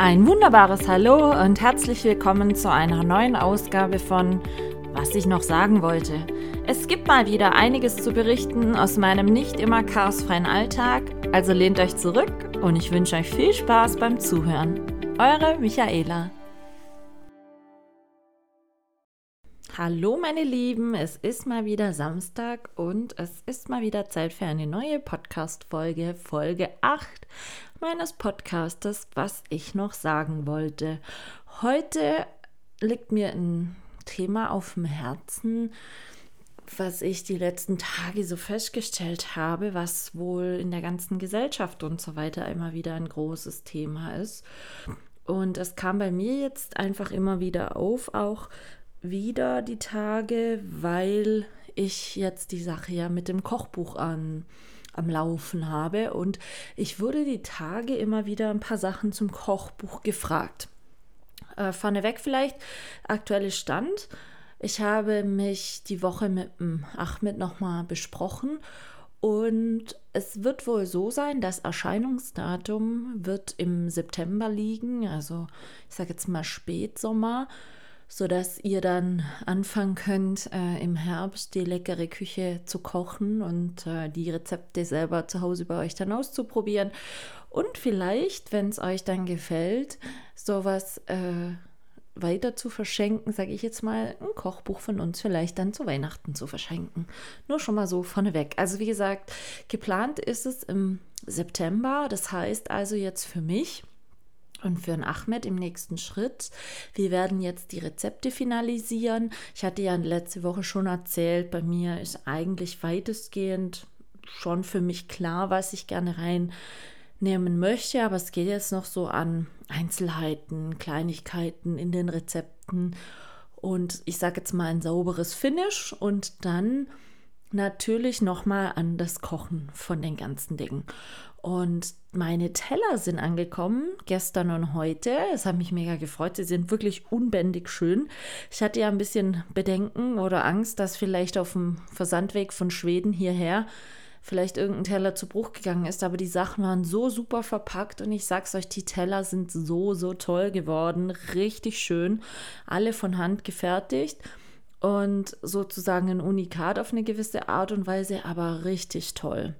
Ein wunderbares Hallo und herzlich willkommen zu einer neuen Ausgabe von Was ich noch sagen wollte. Es gibt mal wieder einiges zu berichten aus meinem nicht immer chaosfreien Alltag, also lehnt euch zurück und ich wünsche euch viel Spaß beim Zuhören. Eure Michaela. Hallo meine Lieben, es ist mal wieder Samstag und es ist mal wieder Zeit für eine neue Podcast-Folge, Folge 8 meines Podcastes, was ich noch sagen wollte. Heute liegt mir ein Thema auf dem Herzen, was ich die letzten Tage so festgestellt habe, was wohl in der ganzen Gesellschaft und so weiter immer wieder ein großes Thema ist. Und es kam bei mir jetzt einfach immer wieder auf, auch wieder die Tage, weil ich jetzt die Sache ja mit dem Kochbuch an, am Laufen habe und ich wurde die Tage immer wieder ein paar Sachen zum Kochbuch gefragt. Äh, vorneweg vielleicht aktuelle Stand. Ich habe mich die Woche mit dem Achmed nochmal besprochen und es wird wohl so sein, das Erscheinungsdatum wird im September liegen, also ich sage jetzt mal Spätsommer sodass ihr dann anfangen könnt, äh, im Herbst die leckere Küche zu kochen und äh, die Rezepte selber zu Hause bei euch dann auszuprobieren. Und vielleicht, wenn es euch dann gefällt, sowas äh, weiter zu verschenken, sage ich jetzt mal, ein Kochbuch von uns vielleicht dann zu Weihnachten zu verschenken. Nur schon mal so vorneweg. Also wie gesagt, geplant ist es im September. Das heißt also jetzt für mich, und für den Ahmed im nächsten Schritt. Wir werden jetzt die Rezepte finalisieren. Ich hatte ja letzte Woche schon erzählt, bei mir ist eigentlich weitestgehend schon für mich klar, was ich gerne reinnehmen möchte, aber es geht jetzt noch so an Einzelheiten, Kleinigkeiten in den Rezepten und ich sage jetzt mal ein sauberes Finish und dann natürlich nochmal an das Kochen von den ganzen Dingen. Und meine Teller sind angekommen, gestern und heute. Es hat mich mega gefreut. Sie sind wirklich unbändig schön. Ich hatte ja ein bisschen Bedenken oder Angst, dass vielleicht auf dem Versandweg von Schweden hierher vielleicht irgendein Teller zu Bruch gegangen ist, aber die Sachen waren so super verpackt und ich sag's euch, die Teller sind so, so toll geworden. Richtig schön. Alle von Hand gefertigt und sozusagen ein Unikat auf eine gewisse Art und Weise, aber richtig toll.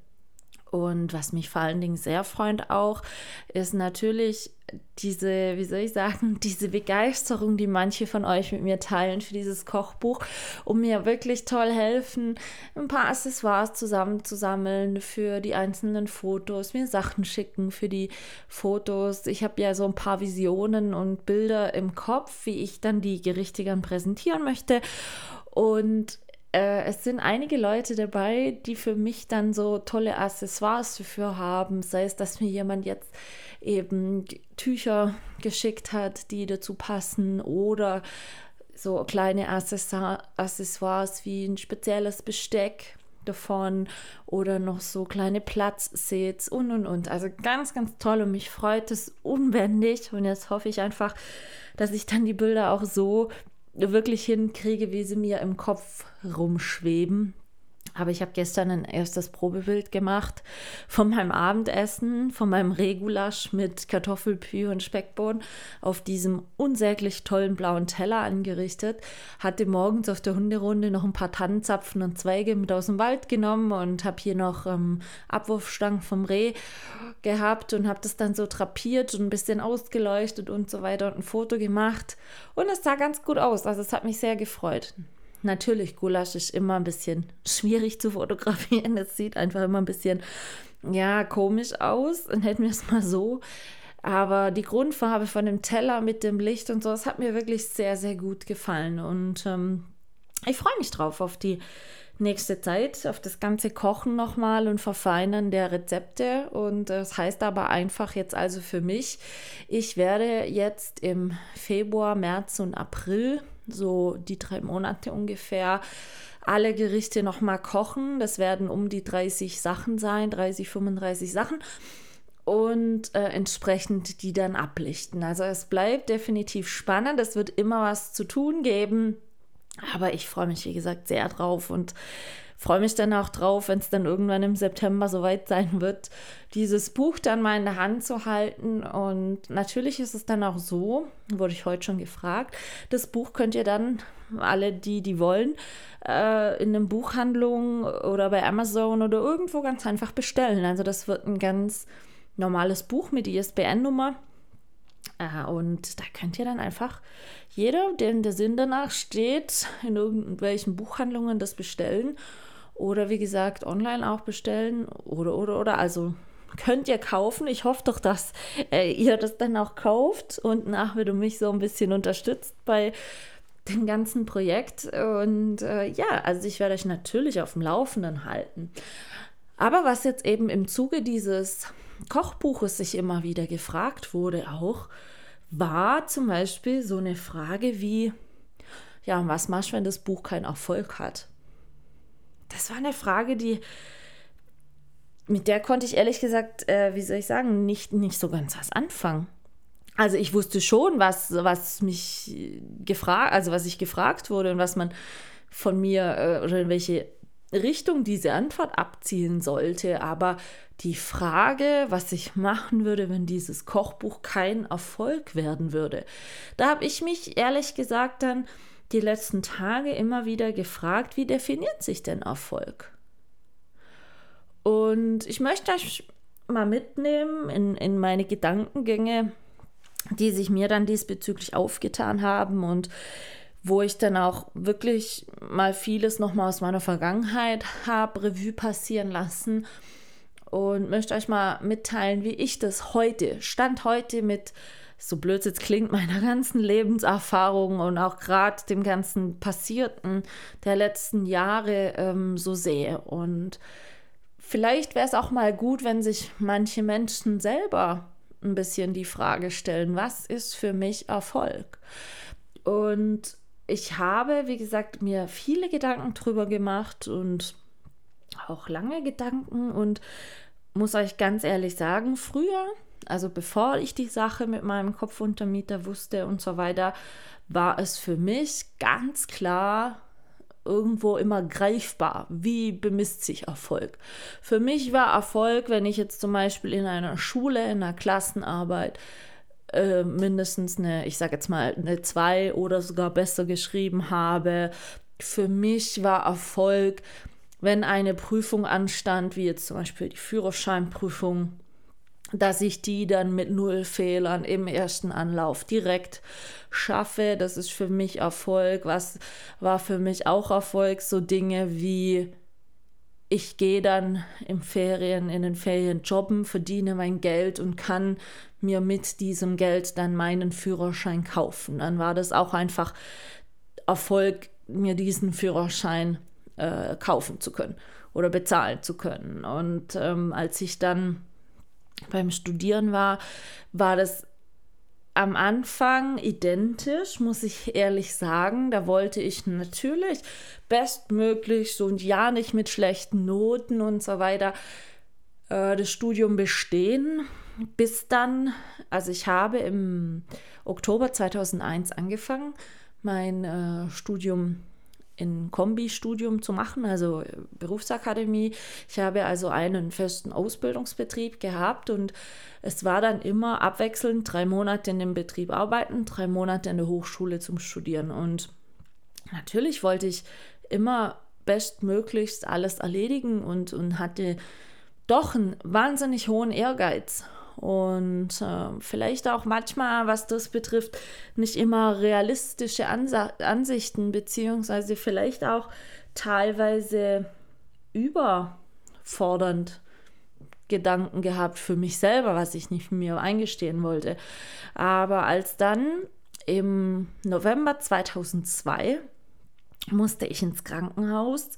Und was mich vor allen Dingen sehr freut auch, ist natürlich diese, wie soll ich sagen, diese Begeisterung, die manche von euch mit mir teilen für dieses Kochbuch, um mir wirklich toll helfen, ein paar Accessoires zusammenzusammeln für die einzelnen Fotos, mir Sachen schicken für die Fotos. Ich habe ja so ein paar Visionen und Bilder im Kopf, wie ich dann die Gerichte gern präsentieren möchte. Und äh, es sind einige Leute dabei, die für mich dann so tolle Accessoires dafür haben. Sei es, dass mir jemand jetzt eben Tücher geschickt hat, die dazu passen oder so kleine Accessoires wie ein spezielles Besteck davon oder noch so kleine Platzsets und und und. Also ganz, ganz toll und mich freut es unbändig und jetzt hoffe ich einfach, dass ich dann die Bilder auch so wirklich hinkriege, wie sie mir im Kopf rumschweben. Aber ich habe gestern ein erstes Probebild gemacht von meinem Abendessen, von meinem Regulasch mit Kartoffelpü und Speckbohnen auf diesem unsäglich tollen blauen Teller angerichtet. Hatte morgens auf der Hunderunde noch ein paar Tannenzapfen und Zweige mit aus dem Wald genommen und habe hier noch ähm, Abwurfstangen vom Reh gehabt und habe das dann so drapiert und ein bisschen ausgeleuchtet und so weiter und ein Foto gemacht. Und es sah ganz gut aus. Also es hat mich sehr gefreut. Natürlich, Gulasch ist immer ein bisschen schwierig zu fotografieren. Es sieht einfach immer ein bisschen, ja, komisch aus. Und hätten wir es mal so. Aber die Grundfarbe von dem Teller mit dem Licht und so, das hat mir wirklich sehr, sehr gut gefallen. Und ähm, ich freue mich drauf auf die nächste Zeit, auf das ganze Kochen nochmal und Verfeinern der Rezepte. Und das heißt aber einfach jetzt also für mich, ich werde jetzt im Februar, März und April so die drei Monate ungefähr, alle Gerichte nochmal kochen. Das werden um die 30 Sachen sein, 30, 35 Sachen. Und äh, entsprechend die dann ablichten. Also es bleibt definitiv spannend. Es wird immer was zu tun geben. Aber ich freue mich, wie gesagt, sehr drauf und freue mich dann auch drauf, wenn es dann irgendwann im September soweit sein wird, dieses Buch dann mal in der Hand zu halten. Und natürlich ist es dann auch so, wurde ich heute schon gefragt, das Buch könnt ihr dann, alle die, die wollen, äh, in einer Buchhandlung oder bei Amazon oder irgendwo ganz einfach bestellen. Also das wird ein ganz normales Buch mit ISBN-Nummer. Äh, und da könnt ihr dann einfach jeder, dem der Sinn danach steht, in irgendwelchen Buchhandlungen das bestellen oder wie gesagt online auch bestellen oder oder oder also könnt ihr kaufen. Ich hoffe doch, dass äh, ihr das dann auch kauft und nachher du mich so ein bisschen unterstützt bei dem ganzen Projekt. Und äh, ja, also ich werde euch natürlich auf dem Laufenden halten. Aber was jetzt eben im Zuge dieses Kochbuches sich immer wieder gefragt wurde, auch, war zum Beispiel so eine Frage wie, ja, was machst du, wenn das Buch keinen Erfolg hat? Das war eine Frage, die, mit der konnte ich ehrlich gesagt, äh, wie soll ich sagen, nicht, nicht so ganz was anfangen. Also ich wusste schon, was, was mich gefragt, also was ich gefragt wurde und was man von mir äh, oder in welche Richtung diese Antwort abzielen sollte. Aber die Frage, was ich machen würde, wenn dieses Kochbuch kein Erfolg werden würde, da habe ich mich ehrlich gesagt dann die letzten Tage immer wieder gefragt, wie definiert sich denn Erfolg? Und ich möchte euch mal mitnehmen in, in meine Gedankengänge, die sich mir dann diesbezüglich aufgetan haben und wo ich dann auch wirklich mal vieles nochmal aus meiner Vergangenheit habe Revue passieren lassen und möchte euch mal mitteilen, wie ich das heute, Stand heute mit, so blöd jetzt klingt, meiner ganzen Lebenserfahrung und auch gerade dem ganzen Passierten der letzten Jahre ähm, so sehe. Und vielleicht wäre es auch mal gut, wenn sich manche Menschen selber ein bisschen die Frage stellen, was ist für mich Erfolg? Und ich habe, wie gesagt, mir viele Gedanken drüber gemacht und auch lange Gedanken und muss euch ganz ehrlich sagen, früher, also bevor ich die Sache mit meinem Kopfuntermieter wusste und so weiter, war es für mich ganz klar irgendwo immer greifbar. Wie bemisst sich Erfolg? Für mich war Erfolg, wenn ich jetzt zum Beispiel in einer Schule, in einer Klassenarbeit äh, mindestens eine, ich sage jetzt mal, eine 2 oder sogar besser geschrieben habe. Für mich war Erfolg, wenn eine Prüfung anstand, wie jetzt zum Beispiel die Führerscheinprüfung, dass ich die dann mit null Fehlern im ersten Anlauf direkt schaffe. Das ist für mich Erfolg. Was war für mich auch Erfolg? So Dinge wie ich gehe dann im Ferien, in den Ferien jobben, verdiene mein Geld und kann mir mit diesem Geld dann meinen Führerschein kaufen. Dann war das auch einfach Erfolg, mir diesen Führerschein äh, kaufen zu können oder bezahlen zu können. Und ähm, als ich dann beim Studieren war, war das am Anfang identisch, muss ich ehrlich sagen. Da wollte ich natürlich bestmöglich und ja nicht mit schlechten Noten und so weiter äh, das Studium bestehen. Bis dann, also ich habe im Oktober 2001 angefangen, mein äh, Studium in Kombi-Studium zu machen, also Berufsakademie. Ich habe also einen festen Ausbildungsbetrieb gehabt und es war dann immer abwechselnd drei Monate in dem Betrieb arbeiten, drei Monate in der Hochschule zum Studieren. Und natürlich wollte ich immer bestmöglichst alles erledigen und, und hatte doch einen wahnsinnig hohen Ehrgeiz und äh, vielleicht auch manchmal, was das betrifft, nicht immer realistische Ansa Ansichten, beziehungsweise vielleicht auch teilweise überfordernd Gedanken gehabt für mich selber, was ich nicht mir eingestehen wollte. Aber als dann im November 2002 musste ich ins Krankenhaus,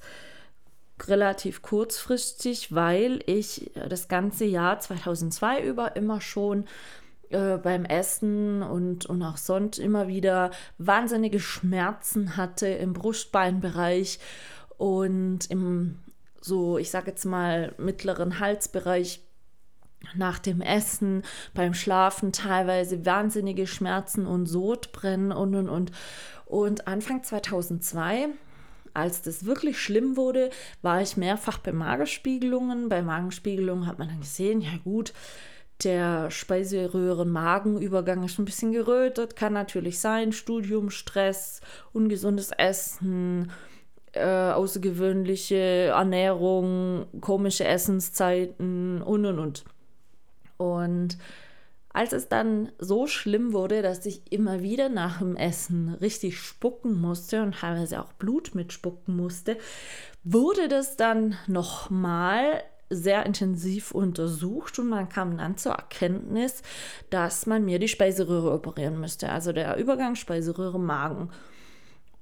relativ kurzfristig, weil ich das ganze Jahr 2002 über immer schon äh, beim Essen und, und auch sonst immer wieder wahnsinnige Schmerzen hatte im Brustbeinbereich und im so, ich sage jetzt mal, mittleren Halsbereich nach dem Essen, beim Schlafen teilweise wahnsinnige Schmerzen und Sodbrennen und und und. Und Anfang 2002 als das wirklich schlimm wurde, war ich mehrfach bei Magerspiegelungen. Bei Magenspiegelungen hat man dann gesehen, ja gut, der Speiseröhren-Magenübergang ist ein bisschen gerötet, kann natürlich sein. Studium, Stress, ungesundes Essen, äh, außergewöhnliche Ernährung, komische Essenszeiten und und und. Und als es dann so schlimm wurde, dass ich immer wieder nach dem Essen richtig spucken musste und teilweise auch Blut mitspucken musste, wurde das dann nochmal sehr intensiv untersucht und man kam dann zur Erkenntnis, dass man mir die Speiseröhre operieren müsste, also der Übergang Speiseröhre-Magen.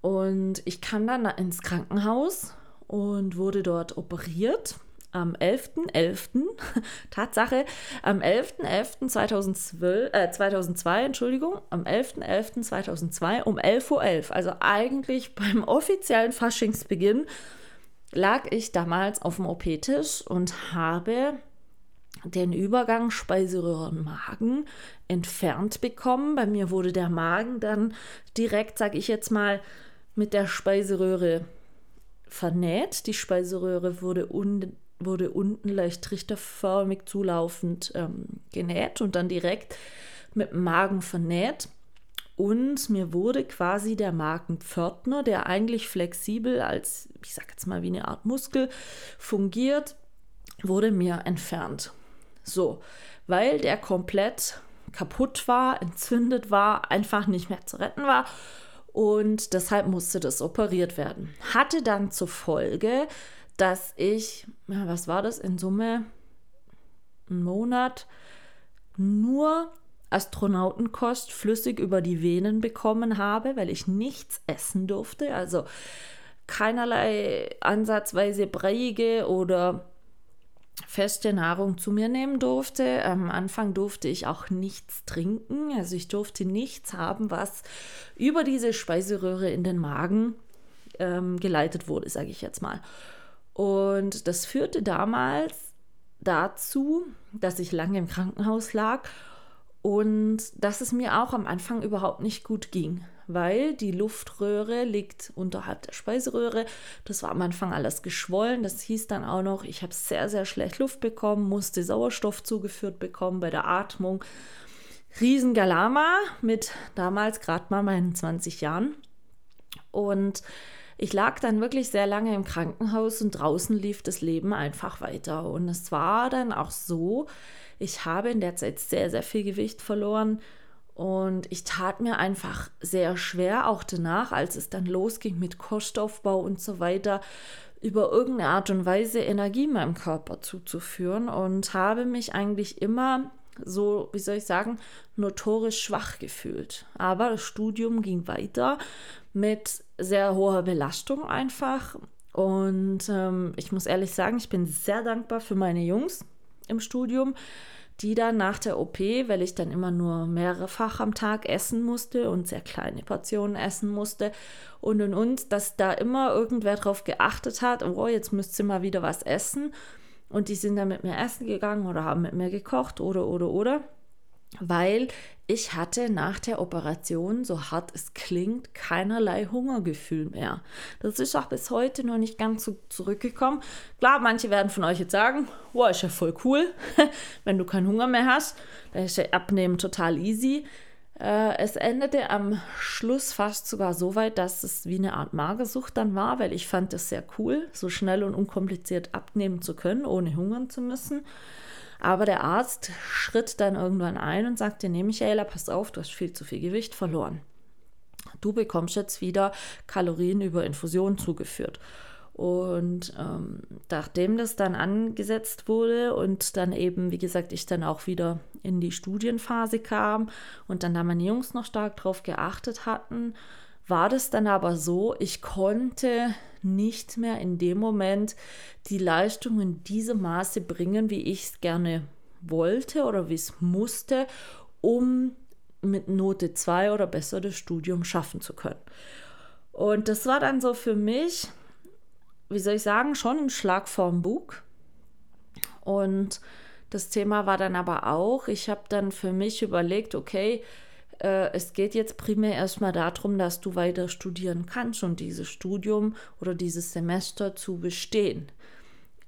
Und ich kam dann ins Krankenhaus und wurde dort operiert am 11.11., .11., Tatsache, am 11.11.2012, äh, 2002, Entschuldigung, am 11.11.2002 um 11.11 Uhr, .11, also eigentlich beim offiziellen Faschingsbeginn, lag ich damals auf dem OP-Tisch und habe den Übergang Speiseröhre-Magen entfernt bekommen. Bei mir wurde der Magen dann direkt, sage ich jetzt mal, mit der Speiseröhre vernäht. Die Speiseröhre wurde, un wurde unten leicht trichterförmig zulaufend ähm, genäht und dann direkt mit dem Magen vernäht. Und mir wurde quasi der Magenpförtner, der eigentlich flexibel als, ich sag jetzt mal wie eine Art Muskel fungiert, wurde mir entfernt. So, weil der komplett kaputt war, entzündet war, einfach nicht mehr zu retten war. Und deshalb musste das operiert werden. Hatte dann zur Folge, dass ich, was war das in Summe? Einen Monat nur Astronautenkost flüssig über die Venen bekommen habe, weil ich nichts essen durfte. Also keinerlei ansatzweise breiige oder feste Nahrung zu mir nehmen durfte. Am Anfang durfte ich auch nichts trinken. Also ich durfte nichts haben, was über diese Speiseröhre in den Magen ähm, geleitet wurde, sage ich jetzt mal. Und das führte damals dazu, dass ich lange im Krankenhaus lag und dass es mir auch am Anfang überhaupt nicht gut ging, weil die Luftröhre liegt unterhalb der Speiseröhre. Das war am Anfang alles geschwollen. Das hieß dann auch noch, ich habe sehr, sehr schlecht Luft bekommen, musste Sauerstoff zugeführt bekommen bei der Atmung. Riesengalama mit damals gerade mal meinen 20 Jahren. Und ich lag dann wirklich sehr lange im Krankenhaus und draußen lief das Leben einfach weiter. Und es war dann auch so, ich habe in der Zeit sehr, sehr viel Gewicht verloren und ich tat mir einfach sehr schwer, auch danach, als es dann losging mit Kostaufbau und so weiter, über irgendeine Art und Weise Energie meinem Körper zuzuführen und habe mich eigentlich immer so, wie soll ich sagen, notorisch schwach gefühlt. Aber das Studium ging weiter mit sehr hoher Belastung einfach. Und ähm, ich muss ehrlich sagen, ich bin sehr dankbar für meine Jungs im Studium, die dann nach der OP, weil ich dann immer nur mehrfach am Tag essen musste und sehr kleine Portionen essen musste und und und, dass da immer irgendwer drauf geachtet hat, oh, jetzt müsst ihr mal wieder was essen. Und die sind dann mit mir essen gegangen oder haben mit mir gekocht oder oder oder weil ich hatte nach der Operation, so hart es klingt, keinerlei Hungergefühl mehr. Das ist auch bis heute noch nicht ganz so zurückgekommen. Klar, manche werden von euch jetzt sagen, wow, ist ja voll cool, wenn du keinen Hunger mehr hast. Da ist ja Abnehmen total easy. Äh, es endete am Schluss fast sogar so weit, dass es wie eine Art Magersucht dann war, weil ich fand es sehr cool, so schnell und unkompliziert abnehmen zu können, ohne hungern zu müssen. Aber der Arzt schritt dann irgendwann ein und sagte, nee, Michaela, pass auf, du hast viel zu viel Gewicht verloren. Du bekommst jetzt wieder Kalorien über Infusion zugeführt. Und ähm, nachdem das dann angesetzt wurde und dann eben, wie gesagt, ich dann auch wieder in die Studienphase kam und dann da meine Jungs noch stark drauf geachtet hatten, war das dann aber so, ich konnte nicht mehr in dem Moment die Leistung in diesem Maße bringen, wie ich es gerne wollte oder wie es musste, um mit Note 2 oder besser das Studium schaffen zu können. Und das war dann so für mich, wie soll ich sagen, schon ein Schlag vorm Bug. Und das Thema war dann aber auch, ich habe dann für mich überlegt, okay, äh, es geht jetzt primär erstmal darum, dass du weiter studieren kannst und dieses Studium oder dieses Semester zu bestehen.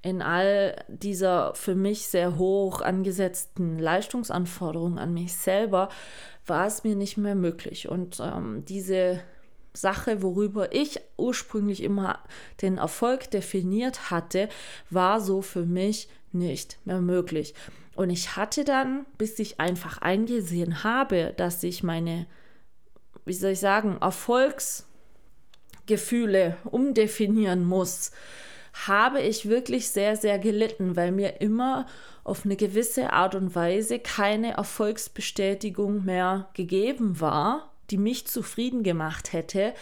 In all dieser für mich sehr hoch angesetzten Leistungsanforderungen an mich selber war es mir nicht mehr möglich. Und ähm, diese Sache, worüber ich ursprünglich immer den Erfolg definiert hatte, war so für mich nicht mehr möglich. Und ich hatte dann, bis ich einfach eingesehen habe, dass ich meine, wie soll ich sagen, Erfolgsgefühle umdefinieren muss, habe ich wirklich sehr, sehr gelitten, weil mir immer auf eine gewisse Art und Weise keine Erfolgsbestätigung mehr gegeben war, die mich zufrieden gemacht hätte,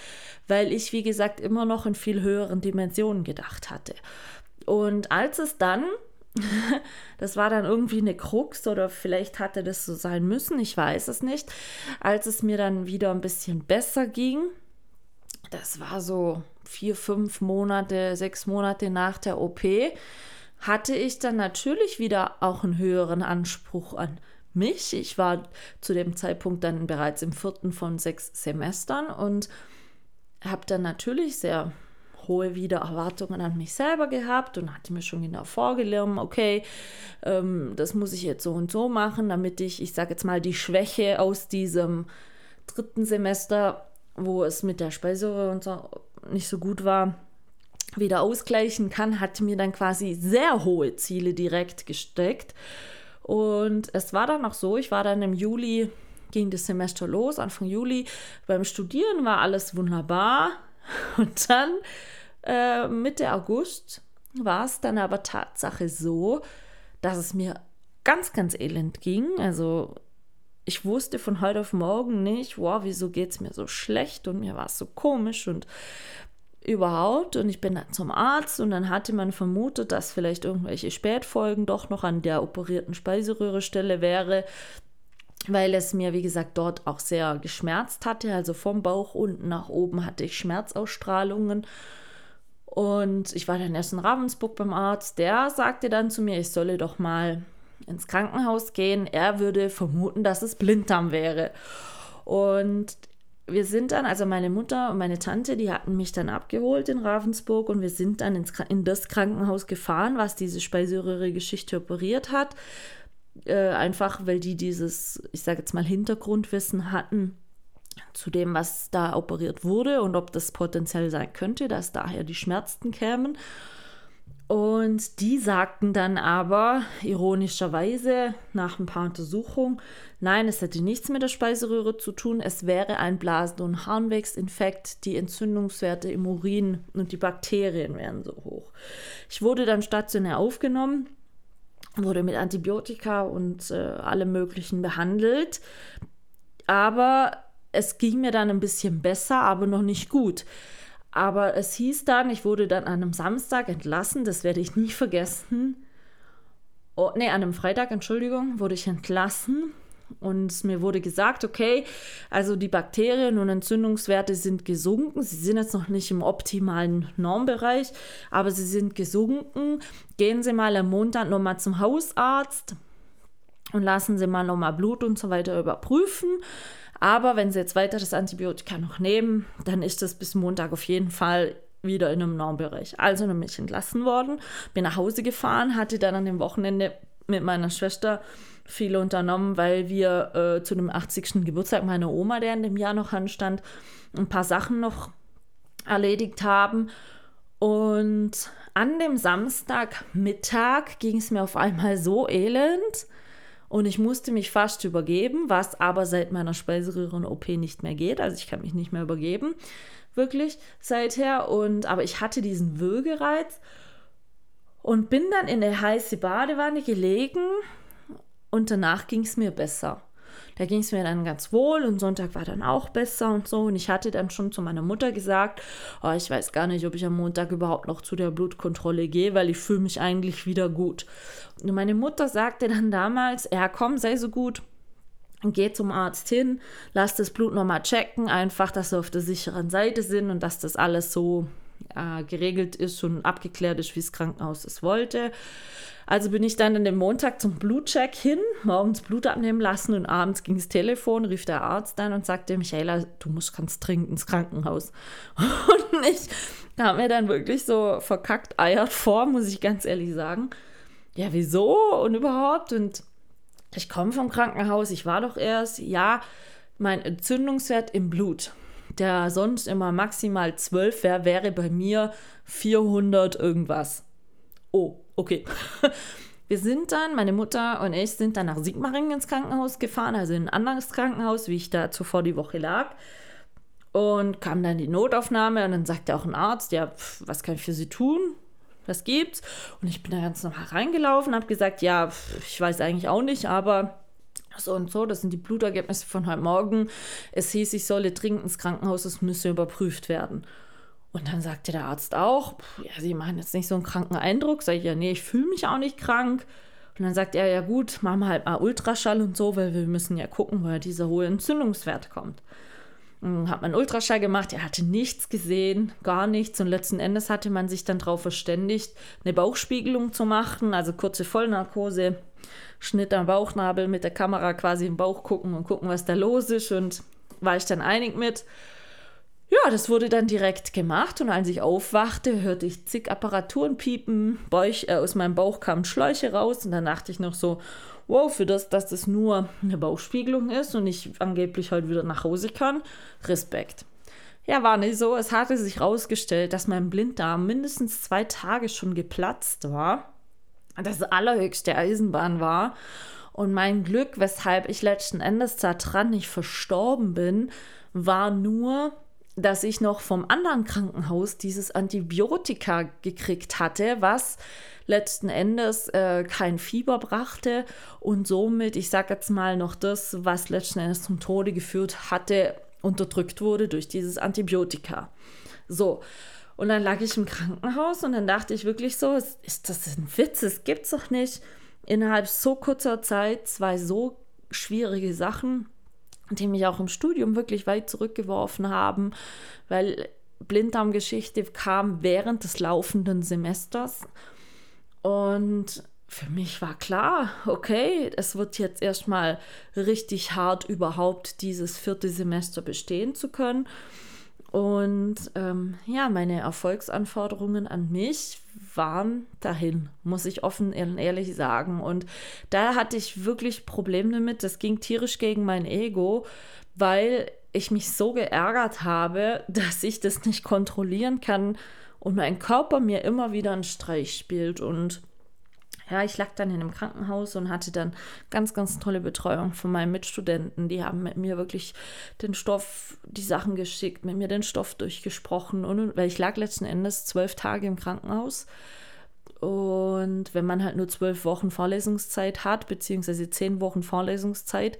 weil ich, wie gesagt, immer noch in viel höheren Dimensionen gedacht hatte. Und als es dann das war dann irgendwie eine Krux oder vielleicht hatte das so sein müssen, ich weiß es nicht. Als es mir dann wieder ein bisschen besser ging, das war so vier, fünf Monate, sechs Monate nach der OP, hatte ich dann natürlich wieder auch einen höheren Anspruch an mich. Ich war zu dem Zeitpunkt dann bereits im vierten von sechs Semestern und habe dann natürlich sehr hohe Wiedererwartungen an mich selber gehabt und hatte mir schon genau vorgelernt, okay, ähm, das muss ich jetzt so und so machen, damit ich, ich sage jetzt mal, die Schwäche aus diesem dritten Semester, wo es mit der Speiseröhre und so nicht so gut war, wieder ausgleichen kann, hatte mir dann quasi sehr hohe Ziele direkt gesteckt. Und es war dann auch so, ich war dann im Juli, ging das Semester los, Anfang Juli. Beim Studieren war alles wunderbar. Und dann äh, Mitte August war es dann aber Tatsache so, dass es mir ganz, ganz elend ging. Also ich wusste von heute auf morgen nicht, wow, wieso geht es mir so schlecht und mir war es so komisch und überhaupt. Und ich bin dann zum Arzt und dann hatte man vermutet, dass vielleicht irgendwelche Spätfolgen doch noch an der operierten Speiseröhrestelle wäre, weil es mir, wie gesagt, dort auch sehr geschmerzt hatte. Also vom Bauch unten nach oben hatte ich Schmerzausstrahlungen. Und ich war dann erst in Ravensburg beim Arzt. Der sagte dann zu mir, ich solle doch mal ins Krankenhaus gehen. Er würde vermuten, dass es Blinddarm wäre. Und wir sind dann, also meine Mutter und meine Tante, die hatten mich dann abgeholt in Ravensburg und wir sind dann ins, in das Krankenhaus gefahren, was diese Speiseröhre-Geschichte operiert hat. Äh, einfach, weil die dieses, ich sage jetzt mal, Hintergrundwissen hatten zu dem, was da operiert wurde und ob das potenziell sein könnte, dass daher die Schmerzen kämen. Und die sagten dann aber ironischerweise nach ein paar Untersuchungen, nein, es hätte nichts mit der Speiseröhre zu tun, es wäre ein Blasen- und Harnwegsinfekt, die Entzündungswerte im Urin und die Bakterien wären so hoch. Ich wurde dann stationär aufgenommen, wurde mit Antibiotika und äh, allem Möglichen behandelt, aber es ging mir dann ein bisschen besser, aber noch nicht gut. Aber es hieß dann, ich wurde dann an einem Samstag entlassen, das werde ich nie vergessen. Oh, nee, an einem Freitag, Entschuldigung, wurde ich entlassen. Und mir wurde gesagt, okay, also die Bakterien und Entzündungswerte sind gesunken. Sie sind jetzt noch nicht im optimalen Normbereich, aber sie sind gesunken. Gehen Sie mal am Montag nochmal zum Hausarzt und lassen Sie mal nochmal Blut und so weiter überprüfen. Aber wenn Sie jetzt weiter das Antibiotika noch nehmen, dann ist das bis Montag auf jeden Fall wieder in einem Normbereich. Also dann bin ich entlassen worden, bin nach Hause gefahren, hatte dann an dem Wochenende mit meiner Schwester viel unternommen, weil wir äh, zu dem 80. Geburtstag meiner Oma, der in dem Jahr noch anstand, ein paar Sachen noch erledigt haben. Und an dem Samstagmittag ging es mir auf einmal so elend, und ich musste mich fast übergeben, was aber seit meiner Speiseröhren-OP nicht mehr geht. Also ich kann mich nicht mehr übergeben, wirklich seither. Und aber ich hatte diesen Würgereiz und bin dann in der heiße Badewanne gelegen und danach ging es mir besser. Da ging es mir dann ganz wohl und Sonntag war dann auch besser und so. Und ich hatte dann schon zu meiner Mutter gesagt, oh, ich weiß gar nicht, ob ich am Montag überhaupt noch zu der Blutkontrolle gehe, weil ich fühle mich eigentlich wieder gut. Und meine Mutter sagte dann damals, ja komm, sei so gut, geh zum Arzt hin, lass das Blut nochmal checken, einfach, dass wir auf der sicheren Seite sind und dass das alles so äh, geregelt ist und abgeklärt ist, wie das Krankenhaus es wollte. Also bin ich dann an dem Montag zum Blutcheck hin, morgens Blut abnehmen lassen und abends ging das Telefon, rief der Arzt dann und sagte, Michaela, du musst ganz dringend ins Krankenhaus. Und ich kam mir dann wirklich so verkackt eiert vor, muss ich ganz ehrlich sagen. Ja, wieso und überhaupt? Und ich komme vom Krankenhaus, ich war doch erst, ja, mein Entzündungswert im Blut der sonst immer maximal 12 wäre, wäre bei mir 400 irgendwas. Oh, okay. Wir sind dann, meine Mutter und ich sind dann nach Sigmaringen ins Krankenhaus gefahren, also in ein anderes Krankenhaus, wie ich da zuvor die Woche lag. Und kam dann die Notaufnahme und dann sagte auch ein Arzt, ja, pf, was kann ich für Sie tun? Was gibt's? Und ich bin da ganz normal reingelaufen, habe gesagt, ja, pf, ich weiß eigentlich auch nicht, aber so und so, das sind die Blutergebnisse von heute Morgen. Es hieß, ich solle dringend ins Krankenhaus, es müsse überprüft werden. Und dann sagte der Arzt auch, ja, Sie machen jetzt nicht so einen kranken Eindruck. Sag ich, ja, nee, ich fühle mich auch nicht krank. Und dann sagt er, ja gut, machen wir halt mal Ultraschall und so, weil wir müssen ja gucken, woher dieser hohe Entzündungswert kommt. Und hat man Ultraschall gemacht, er hatte nichts gesehen, gar nichts. Und letzten Endes hatte man sich dann darauf verständigt, eine Bauchspiegelung zu machen, also kurze Vollnarkose Schnitt am Bauchnabel mit der Kamera quasi im Bauch gucken und gucken, was da los ist. Und war ich dann einig mit. Ja, das wurde dann direkt gemacht und als ich aufwachte, hörte ich zig Apparaturen piepen, Bauch, äh, aus meinem Bauch kamen Schläuche raus und dann dachte ich noch so, wow, für das, dass das nur eine Bauchspiegelung ist und ich angeblich heute wieder nach Hause kann, Respekt. Ja, war nicht so. Es hatte sich herausgestellt, dass mein Blinddarm mindestens zwei Tage schon geplatzt war das allerhöchste Eisenbahn war. Und mein Glück, weshalb ich letzten Endes daran nicht verstorben bin, war nur, dass ich noch vom anderen Krankenhaus dieses Antibiotika gekriegt hatte, was letzten Endes äh, kein Fieber brachte und somit, ich sage jetzt mal noch das, was letzten Endes zum Tode geführt hatte, unterdrückt wurde durch dieses Antibiotika. So, und dann lag ich im Krankenhaus und dann dachte ich wirklich so, ist das ein Witz? Das gibt's doch nicht. Innerhalb so kurzer Zeit zwei so schwierige Sachen, die mich auch im Studium wirklich weit zurückgeworfen haben, weil Blinddarmgeschichte kam während des laufenden Semesters. Und für mich war klar, okay, es wird jetzt erstmal richtig hart, überhaupt dieses vierte Semester bestehen zu können. Und ähm, ja, meine Erfolgsanforderungen an mich waren dahin, muss ich offen und ehrlich sagen. Und da hatte ich wirklich Probleme damit. Das ging tierisch gegen mein Ego, weil ich mich so geärgert habe, dass ich das nicht kontrollieren kann und mein Körper mir immer wieder einen Streich spielt. Und ja, ich lag dann in einem Krankenhaus und hatte dann ganz, ganz tolle Betreuung von meinen Mitstudenten. Die haben mit mir wirklich den Stoff, die Sachen geschickt, mit mir den Stoff durchgesprochen. Und, weil ich lag letzten Endes zwölf Tage im Krankenhaus. Und wenn man halt nur zwölf Wochen Vorlesungszeit hat, beziehungsweise zehn Wochen Vorlesungszeit,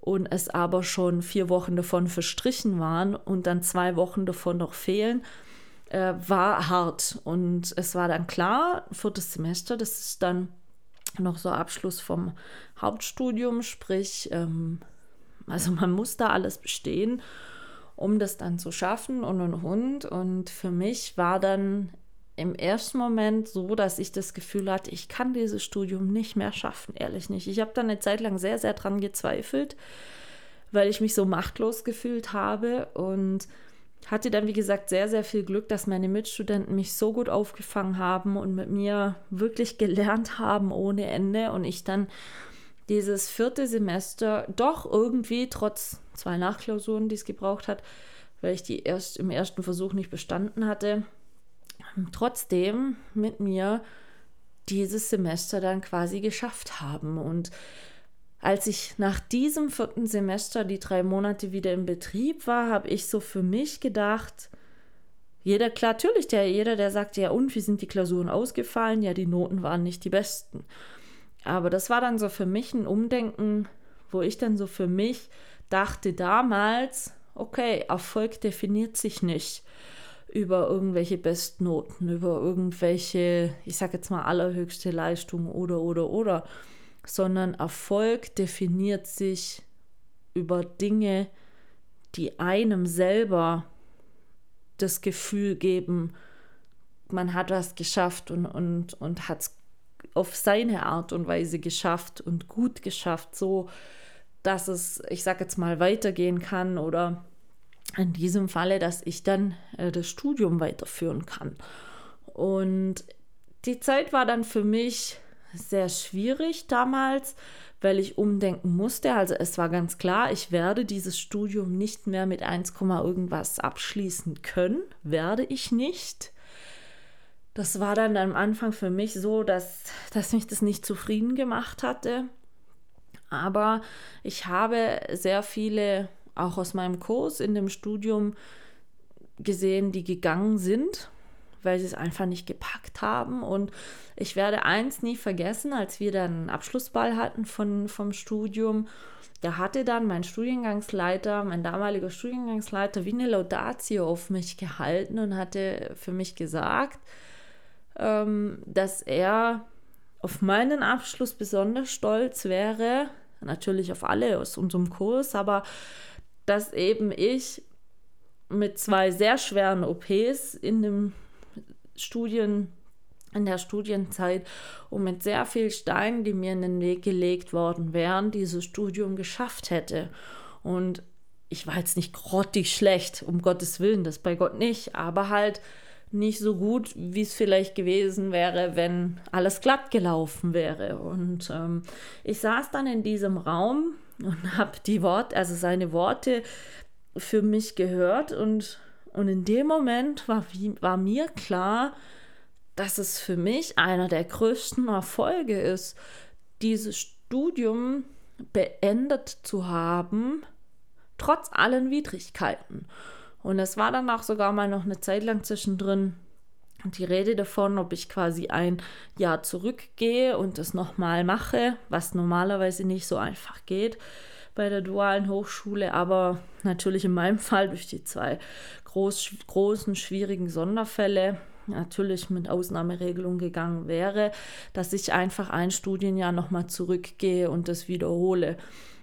und es aber schon vier Wochen davon verstrichen waren und dann zwei Wochen davon noch fehlen, äh, war hart. Und es war dann klar, viertes Semester, das ist dann noch so Abschluss vom Hauptstudium, sprich, ähm, also man muss da alles bestehen, um das dann zu schaffen und und und. Und für mich war dann im ersten Moment so, dass ich das Gefühl hatte, ich kann dieses Studium nicht mehr schaffen, ehrlich nicht. Ich habe dann eine Zeit lang sehr, sehr dran gezweifelt, weil ich mich so machtlos gefühlt habe und hatte dann, wie gesagt, sehr, sehr viel Glück, dass meine Mitstudenten mich so gut aufgefangen haben und mit mir wirklich gelernt haben ohne Ende und ich dann dieses vierte Semester doch irgendwie, trotz zwei Nachklausuren, die es gebraucht hat, weil ich die erst im ersten Versuch nicht bestanden hatte, trotzdem mit mir dieses Semester dann quasi geschafft haben. Und als ich nach diesem vierten Semester die drei Monate wieder im Betrieb war, habe ich so für mich gedacht, jeder, klar, natürlich, der, jeder, der sagt, ja, und wie sind die Klausuren ausgefallen? Ja, die Noten waren nicht die besten. Aber das war dann so für mich ein Umdenken, wo ich dann so für mich dachte damals, okay, Erfolg definiert sich nicht über irgendwelche Bestnoten, über irgendwelche, ich sag jetzt mal, allerhöchste Leistung oder, oder, oder, sondern Erfolg definiert sich über Dinge, die einem selber das Gefühl geben, man hat was geschafft und, und, und hat es auf seine Art und Weise geschafft und gut geschafft, so dass es, ich sage jetzt mal, weitergehen kann oder in diesem Falle, dass ich dann äh, das Studium weiterführen kann. Und die Zeit war dann für mich sehr schwierig damals, weil ich umdenken musste. Also es war ganz klar, ich werde dieses Studium nicht mehr mit 1, irgendwas abschließen können. Werde ich nicht. Das war dann am Anfang für mich so, dass, dass mich das nicht zufrieden gemacht hatte. Aber ich habe sehr viele, auch aus meinem Kurs in dem Studium, gesehen, die gegangen sind weil sie es einfach nicht gepackt haben. Und ich werde eins nie vergessen, als wir dann einen Abschlussball hatten von, vom Studium. Da hatte dann mein Studiengangsleiter, mein damaliger Studiengangsleiter, wie eine Laudatio auf mich gehalten und hatte für mich gesagt, ähm, dass er auf meinen Abschluss besonders stolz wäre, natürlich auf alle aus unserem Kurs, aber dass eben ich mit zwei sehr schweren OPs in dem Studien, in der Studienzeit und mit sehr viel Steinen, die mir in den Weg gelegt worden wären, dieses Studium geschafft hätte. Und ich war jetzt nicht grottig schlecht, um Gottes Willen, das bei Gott nicht, aber halt nicht so gut, wie es vielleicht gewesen wäre, wenn alles glatt gelaufen wäre. Und ähm, ich saß dann in diesem Raum und habe die Worte, also seine Worte für mich gehört und und in dem Moment war, war mir klar, dass es für mich einer der größten Erfolge ist, dieses Studium beendet zu haben, trotz allen Widrigkeiten. Und es war dann auch sogar mal noch eine Zeit lang zwischendrin die Rede davon, ob ich quasi ein Jahr zurückgehe und das nochmal mache, was normalerweise nicht so einfach geht bei der dualen Hochschule, aber natürlich in meinem Fall durch die zwei groß, großen, schwierigen Sonderfälle natürlich mit Ausnahmeregelung gegangen wäre, dass ich einfach ein Studienjahr nochmal zurückgehe und das wiederhole.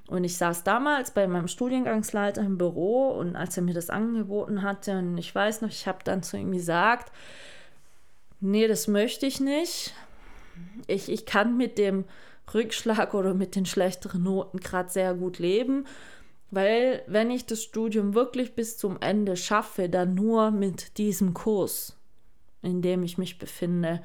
Und ich saß damals bei meinem Studiengangsleiter im Büro und als er mir das angeboten hatte, und ich weiß noch, ich habe dann zu ihm gesagt, nee, das möchte ich nicht. Ich, ich kann mit dem Rückschlag oder mit den schlechteren Noten gerade sehr gut leben, weil wenn ich das Studium wirklich bis zum Ende schaffe, dann nur mit diesem Kurs, in dem ich mich befinde,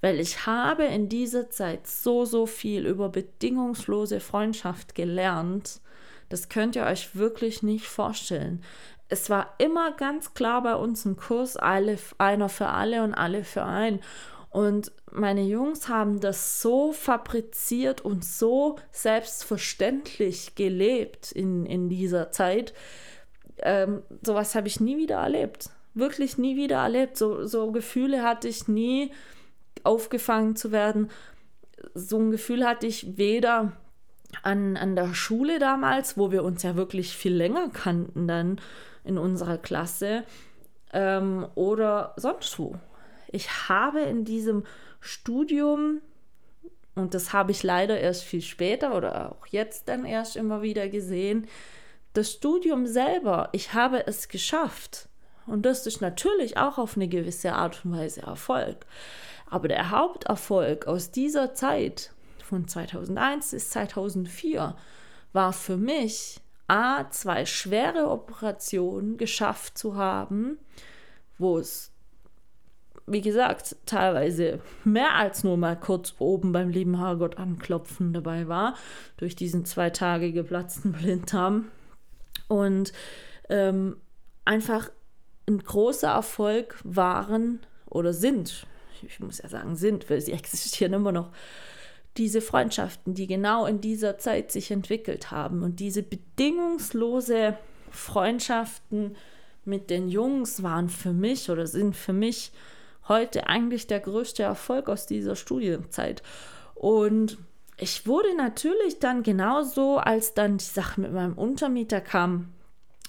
weil ich habe in dieser Zeit so, so viel über bedingungslose Freundschaft gelernt, das könnt ihr euch wirklich nicht vorstellen. Es war immer ganz klar bei uns im Kurs, alle, einer für alle und alle für einen. Und meine Jungs haben das so fabriziert und so selbstverständlich gelebt in, in dieser Zeit. Ähm, sowas habe ich nie wieder erlebt. Wirklich nie wieder erlebt. So, so Gefühle hatte ich nie aufgefangen zu werden. So ein Gefühl hatte ich weder an, an der Schule damals, wo wir uns ja wirklich viel länger kannten dann in unserer Klasse, ähm, oder sonst wo ich habe in diesem Studium, und das habe ich leider erst viel später oder auch jetzt dann erst immer wieder gesehen, das Studium selber, ich habe es geschafft. Und das ist natürlich auch auf eine gewisse Art und Weise Erfolg. Aber der Haupterfolg aus dieser Zeit von 2001 bis 2004 war für mich, A, zwei schwere Operationen geschafft zu haben, wo es wie gesagt, teilweise mehr als nur mal kurz oben beim lieben Herrgott anklopfen dabei war, durch diesen zwei Tage geplatzten Blinddarm. Und ähm, einfach ein großer Erfolg waren oder sind, ich muss ja sagen sind, weil sie existieren immer noch, diese Freundschaften, die genau in dieser Zeit sich entwickelt haben und diese bedingungslose Freundschaften mit den Jungs waren für mich oder sind für mich heute eigentlich der größte Erfolg aus dieser Studienzeit. Und ich wurde natürlich dann genauso, als dann die Sache mit meinem Untermieter kam.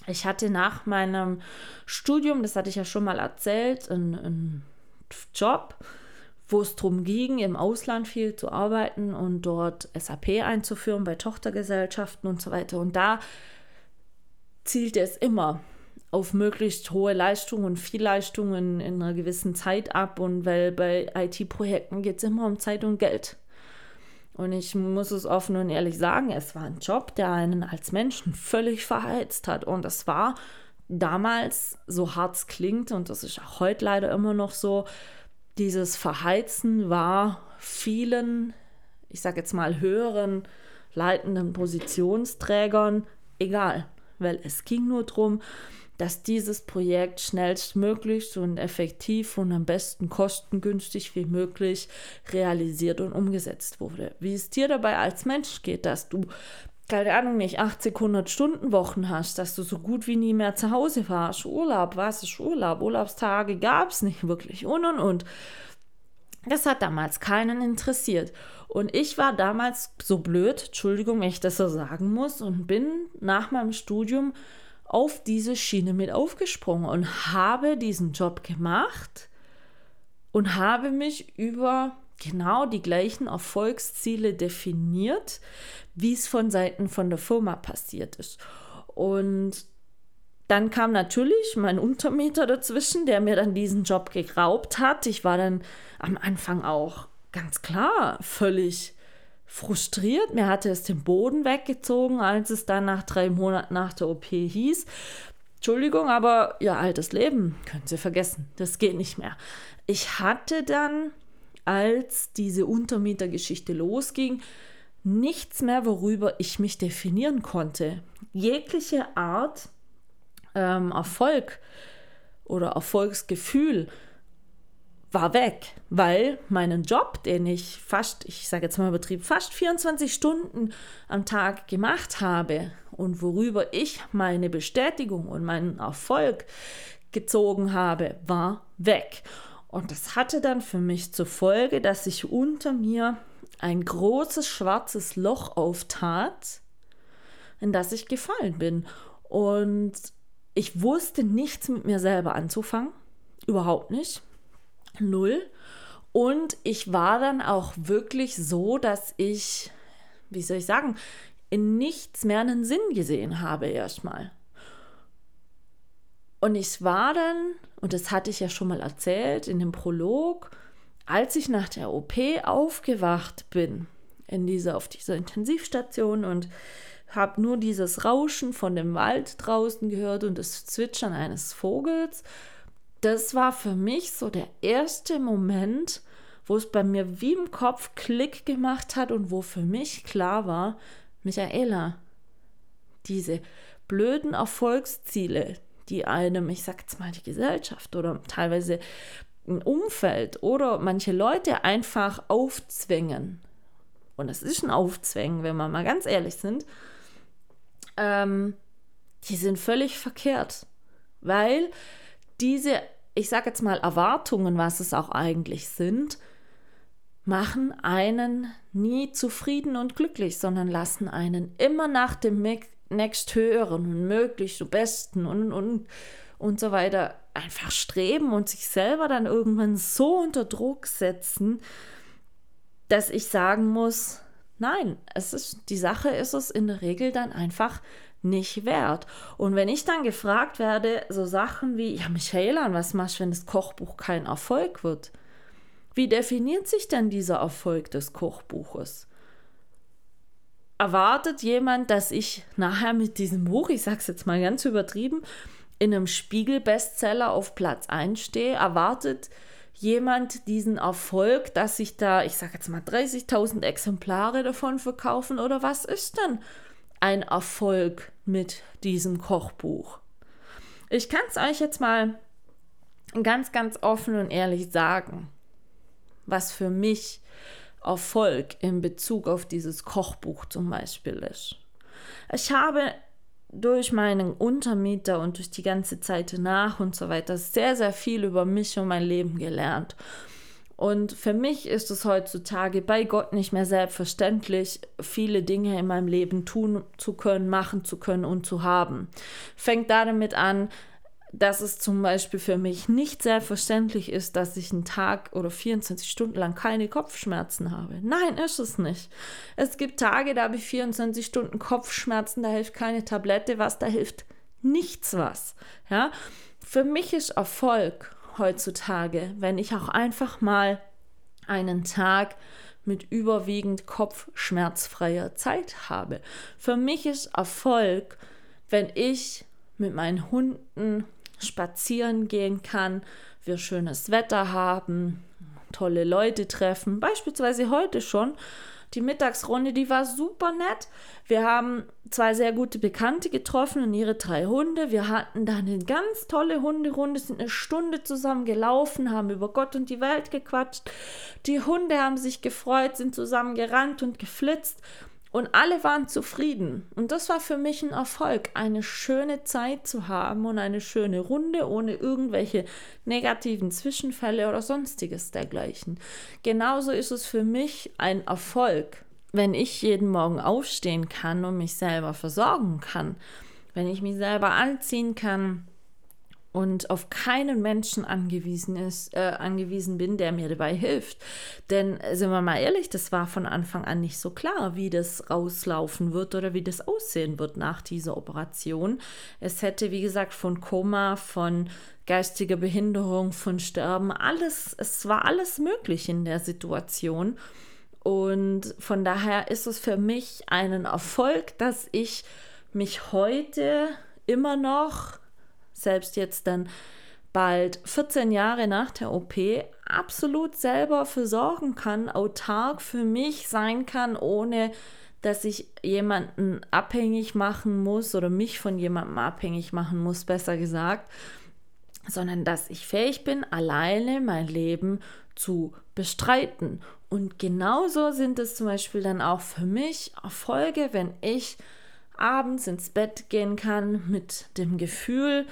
Ich hatte nach meinem Studium, das hatte ich ja schon mal erzählt, einen, einen Job, wo es darum ging, im Ausland viel zu arbeiten und dort SAP einzuführen bei Tochtergesellschaften und so weiter. Und da zielte es immer auf möglichst hohe Leistungen und viel Leistungen in einer gewissen Zeit ab. Und weil bei IT-Projekten geht es immer um Zeit und Geld. Und ich muss es offen und ehrlich sagen, es war ein Job, der einen als Menschen völlig verheizt hat. Und es war damals, so hart es klingt, und das ist auch heute leider immer noch so, dieses Verheizen war vielen, ich sage jetzt mal, höheren leitenden Positionsträgern egal, weil es ging nur darum, dass dieses Projekt schnellstmöglich und effektiv und am besten kostengünstig wie möglich realisiert und umgesetzt wurde. Wie es dir dabei als Mensch geht, dass du keine Ahnung nicht, 80, 100 Stunden Wochen hast, dass du so gut wie nie mehr zu Hause warst. Urlaub, was ist Urlaub? Urlaubstage gab es nicht wirklich und und und. Das hat damals keinen interessiert. Und ich war damals so blöd, Entschuldigung, wenn ich das so sagen muss, und bin nach meinem Studium auf diese Schiene mit aufgesprungen und habe diesen Job gemacht und habe mich über genau die gleichen Erfolgsziele definiert, wie es von Seiten von der Firma passiert ist. Und dann kam natürlich mein Untermieter dazwischen, der mir dann diesen Job geraubt hat. Ich war dann am Anfang auch ganz klar völlig frustriert. Mir hatte es den Boden weggezogen, als es dann nach drei Monaten nach der OP hieß. Entschuldigung, aber Ihr altes Leben können Sie vergessen. Das geht nicht mehr. Ich hatte dann als diese Untermietergeschichte losging, nichts mehr, worüber ich mich definieren konnte. Jegliche Art ähm, Erfolg oder Erfolgsgefühl war weg, weil meinen Job, den ich fast, ich sage jetzt mal übertrieben, fast 24 Stunden am Tag gemacht habe und worüber ich meine Bestätigung und meinen Erfolg gezogen habe, war weg. Und das hatte dann für mich zur Folge, dass sich unter mir ein großes schwarzes Loch auftat, in das ich gefallen bin. Und ich wusste nichts mit mir selber anzufangen. Überhaupt nicht. Null. Und ich war dann auch wirklich so, dass ich, wie soll ich sagen, in nichts mehr einen Sinn gesehen habe erstmal. Und ich war dann, und das hatte ich ja schon mal erzählt in dem Prolog, als ich nach der OP aufgewacht bin, in dieser, auf dieser Intensivstation und habe nur dieses Rauschen von dem Wald draußen gehört und das Zwitschern eines Vogels. Das war für mich so der erste Moment, wo es bei mir wie im Kopf Klick gemacht hat und wo für mich klar war, Michaela, diese blöden Erfolgsziele, die einem, ich sag jetzt mal, die Gesellschaft oder teilweise ein Umfeld oder manche Leute einfach aufzwängen. Und es ist ein Aufzwängen, wenn wir mal ganz ehrlich sind. Ähm, die sind völlig verkehrt, weil diese, ich sage jetzt mal Erwartungen, was es auch eigentlich sind, machen einen nie zufrieden und glücklich, sondern lassen einen immer nach dem nächsthöheren und möglichst besten und, und, und so weiter einfach streben und sich selber dann irgendwann so unter Druck setzen, dass ich sagen muss, nein, es ist, die Sache ist es in der Regel dann einfach nicht wert. Und wenn ich dann gefragt werde, so Sachen wie, ja, Michaela, was machst du, wenn das Kochbuch kein Erfolg wird? Wie definiert sich denn dieser Erfolg des Kochbuches? erwartet jemand, dass ich nachher mit diesem Buch, ich sage es jetzt mal ganz übertrieben, in einem Spiegel-Bestseller auf Platz 1 stehe? Erwartet jemand diesen Erfolg, dass sich da, ich sage jetzt mal 30.000 Exemplare davon verkaufen? Oder was ist denn ein Erfolg mit diesem Kochbuch? Ich kann es euch jetzt mal ganz, ganz offen und ehrlich sagen, was für mich Erfolg in Bezug auf dieses Kochbuch zum Beispiel ist. Ich habe durch meinen Untermieter und durch die ganze Zeit danach und so weiter sehr, sehr viel über mich und mein Leben gelernt. Und für mich ist es heutzutage bei Gott nicht mehr selbstverständlich, viele Dinge in meinem Leben tun zu können, machen zu können und zu haben. Fängt damit an, dass es zum Beispiel für mich nicht selbstverständlich ist, dass ich einen Tag oder 24 Stunden lang keine Kopfschmerzen habe. Nein, ist es nicht. Es gibt Tage, da habe ich 24 Stunden Kopfschmerzen, da hilft keine Tablette, was da hilft nichts was. Ja, für mich ist Erfolg heutzutage, wenn ich auch einfach mal einen Tag mit überwiegend kopfschmerzfreier Zeit habe. Für mich ist Erfolg, wenn ich mit meinen Hunden spazieren gehen kann, wir schönes Wetter haben, tolle Leute treffen, beispielsweise heute schon die Mittagsrunde, die war super nett. Wir haben zwei sehr gute Bekannte getroffen und ihre drei Hunde. Wir hatten da eine ganz tolle Hunderunde, sind eine Stunde zusammen gelaufen, haben über Gott und die Welt gequatscht. Die Hunde haben sich gefreut, sind zusammen gerannt und geflitzt. Und alle waren zufrieden. Und das war für mich ein Erfolg, eine schöne Zeit zu haben und eine schöne Runde ohne irgendwelche negativen Zwischenfälle oder sonstiges dergleichen. Genauso ist es für mich ein Erfolg, wenn ich jeden Morgen aufstehen kann und mich selber versorgen kann, wenn ich mich selber anziehen kann, und auf keinen Menschen angewiesen ist, äh, angewiesen bin, der mir dabei hilft. Denn sind wir mal ehrlich, das war von Anfang an nicht so klar, wie das rauslaufen wird oder wie das aussehen wird nach dieser Operation. Es hätte, wie gesagt, von Koma, von geistiger Behinderung, von Sterben, alles, es war alles möglich in der Situation. Und von daher ist es für mich einen Erfolg, dass ich mich heute immer noch selbst jetzt dann bald 14 Jahre nach der OP absolut selber versorgen kann, autark für mich sein kann, ohne dass ich jemanden abhängig machen muss oder mich von jemandem abhängig machen muss, besser gesagt, sondern dass ich fähig bin, alleine mein Leben zu bestreiten. Und genauso sind es zum Beispiel dann auch für mich Erfolge, wenn ich abends ins Bett gehen kann mit dem Gefühl,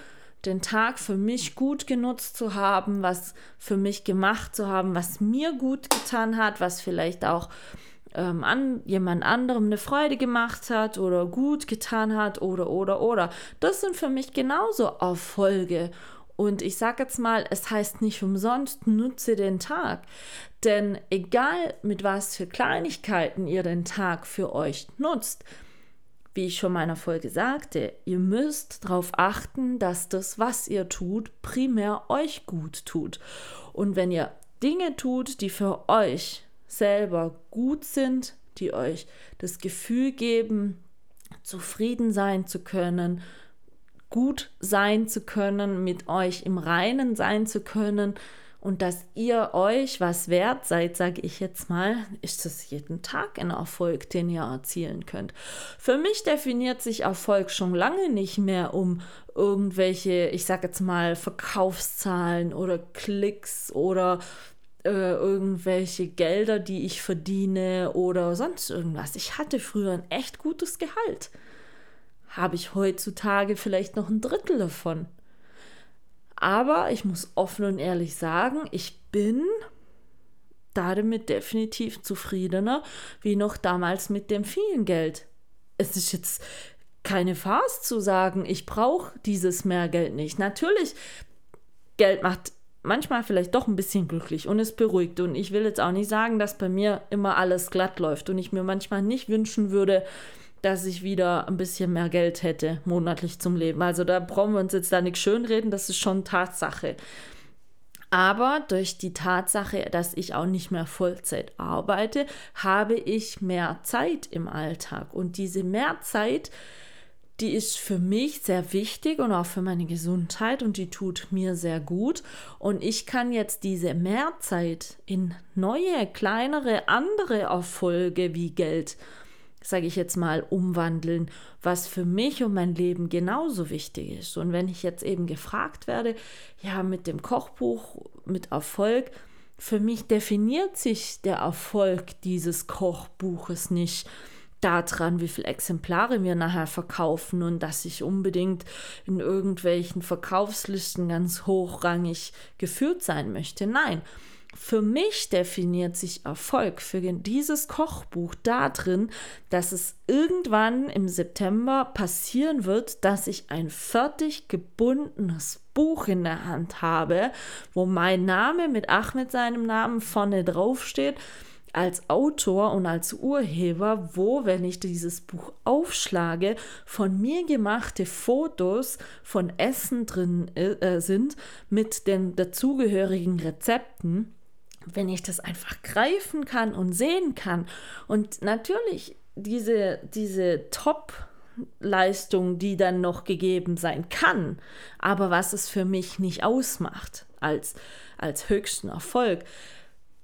den Tag für mich gut genutzt zu haben, was für mich gemacht zu haben, was mir gut getan hat, was vielleicht auch ähm, an jemand anderem eine Freude gemacht hat oder gut getan hat oder oder oder. Das sind für mich genauso Erfolge. Und ich sage jetzt mal, es heißt nicht umsonst, nutze den Tag. Denn egal mit was für Kleinigkeiten ihr den Tag für euch nutzt, wie ich schon in meiner Folge sagte, ihr müsst darauf achten, dass das, was ihr tut, primär euch gut tut. Und wenn ihr Dinge tut, die für euch selber gut sind, die euch das Gefühl geben, zufrieden sein zu können, gut sein zu können, mit euch im Reinen sein zu können, und dass ihr euch was wert seid, sage ich jetzt mal, ist es jeden Tag ein Erfolg, den ihr erzielen könnt. Für mich definiert sich Erfolg schon lange nicht mehr um irgendwelche, ich sage jetzt mal, Verkaufszahlen oder Klicks oder äh, irgendwelche Gelder, die ich verdiene oder sonst irgendwas. Ich hatte früher ein echt gutes Gehalt. Habe ich heutzutage vielleicht noch ein Drittel davon. Aber ich muss offen und ehrlich sagen, ich bin damit definitiv zufriedener wie noch damals mit dem vielen Geld. Es ist jetzt keine Farce zu sagen, ich brauche dieses mehr Geld nicht. Natürlich, Geld macht manchmal vielleicht doch ein bisschen glücklich und es beruhigt. Und ich will jetzt auch nicht sagen, dass bei mir immer alles glatt läuft und ich mir manchmal nicht wünschen würde, dass ich wieder ein bisschen mehr Geld hätte monatlich zum Leben. Also da brauchen wir uns jetzt da nicht schönreden, das ist schon Tatsache. Aber durch die Tatsache, dass ich auch nicht mehr Vollzeit arbeite, habe ich mehr Zeit im Alltag. Und diese Mehrzeit, die ist für mich sehr wichtig und auch für meine Gesundheit und die tut mir sehr gut. Und ich kann jetzt diese Mehrzeit in neue, kleinere, andere Erfolge wie Geld sage ich jetzt mal, umwandeln, was für mich und mein Leben genauso wichtig ist. Und wenn ich jetzt eben gefragt werde, ja, mit dem Kochbuch, mit Erfolg, für mich definiert sich der Erfolg dieses Kochbuches nicht daran, wie viele Exemplare wir nachher verkaufen und dass ich unbedingt in irgendwelchen Verkaufslisten ganz hochrangig geführt sein möchte. Nein, für mich definiert sich Erfolg für dieses Kochbuch darin, dass es irgendwann im September passieren wird, dass ich ein fertig gebundenes Buch in der Hand habe, wo mein Name mit Ahmed seinem Namen vorne drauf steht als Autor und als Urheber, wo, wenn ich dieses Buch aufschlage, von mir gemachte Fotos von Essen drin äh, sind mit den dazugehörigen Rezepten, wenn ich das einfach greifen kann und sehen kann. Und natürlich diese, diese Top- Leistung, die dann noch gegeben sein kann, aber was es für mich nicht ausmacht als, als höchsten Erfolg,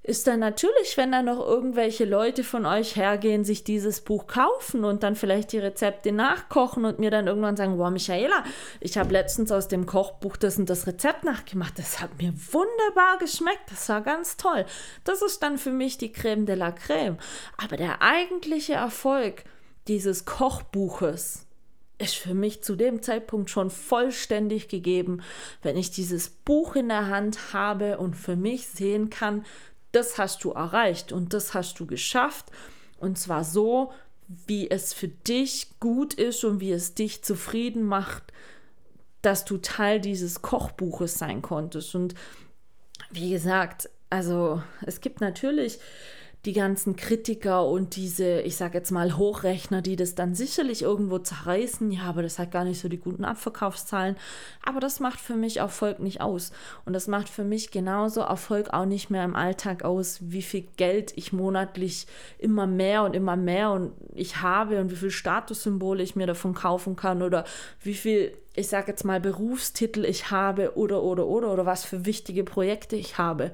ist dann natürlich, wenn dann noch irgendwelche Leute von euch hergehen, sich dieses Buch kaufen und dann vielleicht die Rezepte nachkochen und mir dann irgendwann sagen, wow, Michaela, ich habe letztens aus dem Kochbuch das und das Rezept nachgemacht. Das hat mir wunderbar geschmeckt. Das war ganz toll. Das ist dann für mich die Creme de la Creme. Aber der eigentliche Erfolg dieses Kochbuches ist für mich zu dem Zeitpunkt schon vollständig gegeben, wenn ich dieses Buch in der Hand habe und für mich sehen kann, das hast du erreicht und das hast du geschafft. Und zwar so, wie es für dich gut ist und wie es dich zufrieden macht, dass du Teil dieses Kochbuches sein konntest. Und wie gesagt, also es gibt natürlich die ganzen Kritiker und diese, ich sage jetzt mal, Hochrechner, die das dann sicherlich irgendwo zerreißen. Ja, aber das hat gar nicht so die guten Abverkaufszahlen. Aber das macht für mich Erfolg nicht aus. Und das macht für mich genauso Erfolg auch nicht mehr im Alltag aus, wie viel Geld ich monatlich immer mehr und immer mehr und ich habe und wie viel Statussymbole ich mir davon kaufen kann oder wie viel ich sage jetzt mal, Berufstitel ich habe oder, oder, oder, oder was für wichtige Projekte ich habe.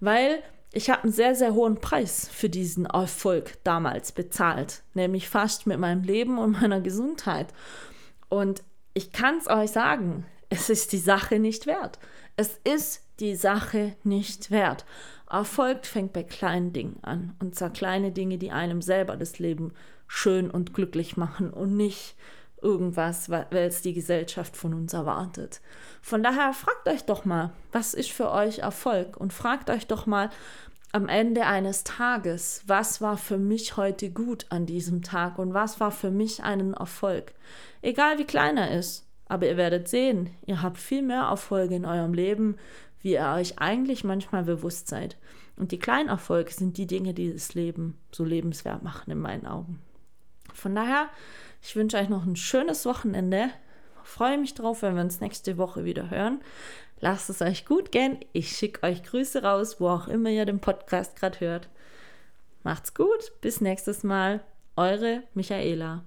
Weil ich habe einen sehr, sehr hohen Preis für diesen Erfolg damals bezahlt, nämlich fast mit meinem Leben und meiner Gesundheit. Und ich kann es euch sagen, es ist die Sache nicht wert. Es ist die Sache nicht wert. Erfolg fängt bei kleinen Dingen an. Und zwar kleine Dinge, die einem selber das Leben schön und glücklich machen und nicht irgendwas, es die Gesellschaft von uns erwartet. Von daher fragt euch doch mal, was ist für euch Erfolg? Und fragt euch doch mal am Ende eines Tages, was war für mich heute gut an diesem Tag und was war für mich einen Erfolg? Egal wie klein er ist, aber ihr werdet sehen, ihr habt viel mehr Erfolge in eurem Leben, wie ihr euch eigentlich manchmal bewusst seid. Und die kleinen Erfolge sind die Dinge, die das Leben so lebenswert machen in meinen Augen. Von daher ich wünsche euch noch ein schönes Wochenende. Freue mich drauf, wenn wir uns nächste Woche wieder hören. Lasst es euch gut gehen. Ich schicke euch Grüße raus, wo auch immer ihr den Podcast gerade hört. Macht's gut. Bis nächstes Mal. Eure Michaela.